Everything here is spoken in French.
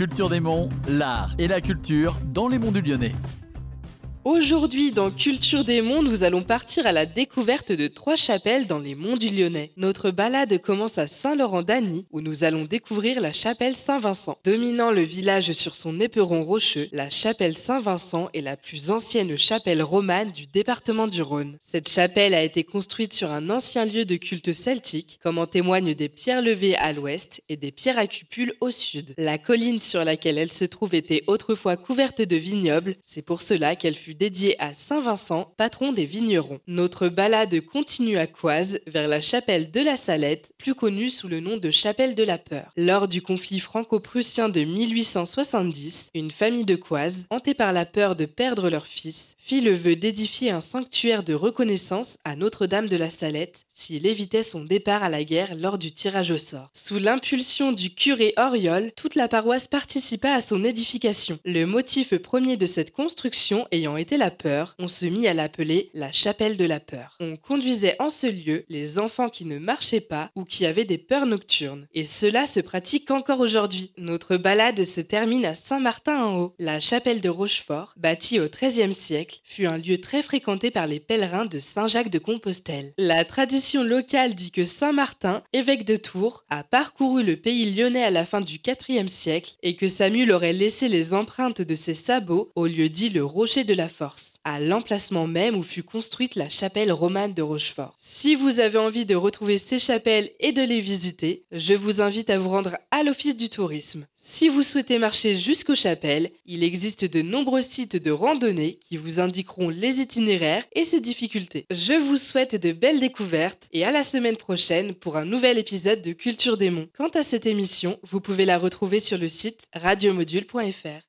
Culture des Monts, l'art et la culture dans les monts du Lyonnais. Aujourd'hui, dans Culture des Monts, nous allons partir à la découverte de trois chapelles dans les monts du Lyonnais. Notre balade commence à Saint-Laurent-d'Agny, où nous allons découvrir la chapelle Saint-Vincent. Dominant le village sur son éperon rocheux, la chapelle Saint-Vincent est la plus ancienne chapelle romane du département du Rhône. Cette chapelle a été construite sur un ancien lieu de culte celtique, comme en témoignent des pierres levées à l'ouest et des pierres à cupules au sud. La colline sur laquelle elle se trouve était autrefois couverte de vignobles, c'est pour cela qu'elle fut dédié à Saint Vincent, patron des vignerons. Notre balade continue à Coise, vers la chapelle de la Salette, plus connue sous le nom de chapelle de la Peur. Lors du conflit franco-prussien de 1870, une famille de Coise, hantée par la peur de perdre leur fils, fit le vœu d'édifier un sanctuaire de reconnaissance à Notre-Dame de la Salette s'il évitait son départ à la guerre lors du tirage au sort. Sous l'impulsion du curé Oriol, toute la paroisse participa à son édification. Le motif premier de cette construction ayant été la peur, on se mit à l'appeler la chapelle de la peur. On conduisait en ce lieu les enfants qui ne marchaient pas ou qui avaient des peurs nocturnes. Et cela se pratique encore aujourd'hui. Notre balade se termine à Saint-Martin-en-Haut. La chapelle de Rochefort, bâtie au XIIIe siècle, fut un lieu très fréquenté par les pèlerins de Saint-Jacques de Compostelle. La tradition locale dit que Saint Martin, évêque de Tours, a parcouru le pays lyonnais à la fin du IVe siècle et que Samuel aurait laissé les empreintes de ses sabots au lieu dit le rocher de la force, à l'emplacement même où fut construite la chapelle romane de Rochefort. Si vous avez envie de retrouver ces chapelles et de les visiter, je vous invite à vous rendre à l'Office du tourisme. Si vous souhaitez marcher jusqu'aux chapelles, il existe de nombreux sites de randonnée qui vous indiqueront les itinéraires et ses difficultés. Je vous souhaite de belles découvertes et à la semaine prochaine pour un nouvel épisode de Culture des Monts. Quant à cette émission, vous pouvez la retrouver sur le site radiomodule.fr.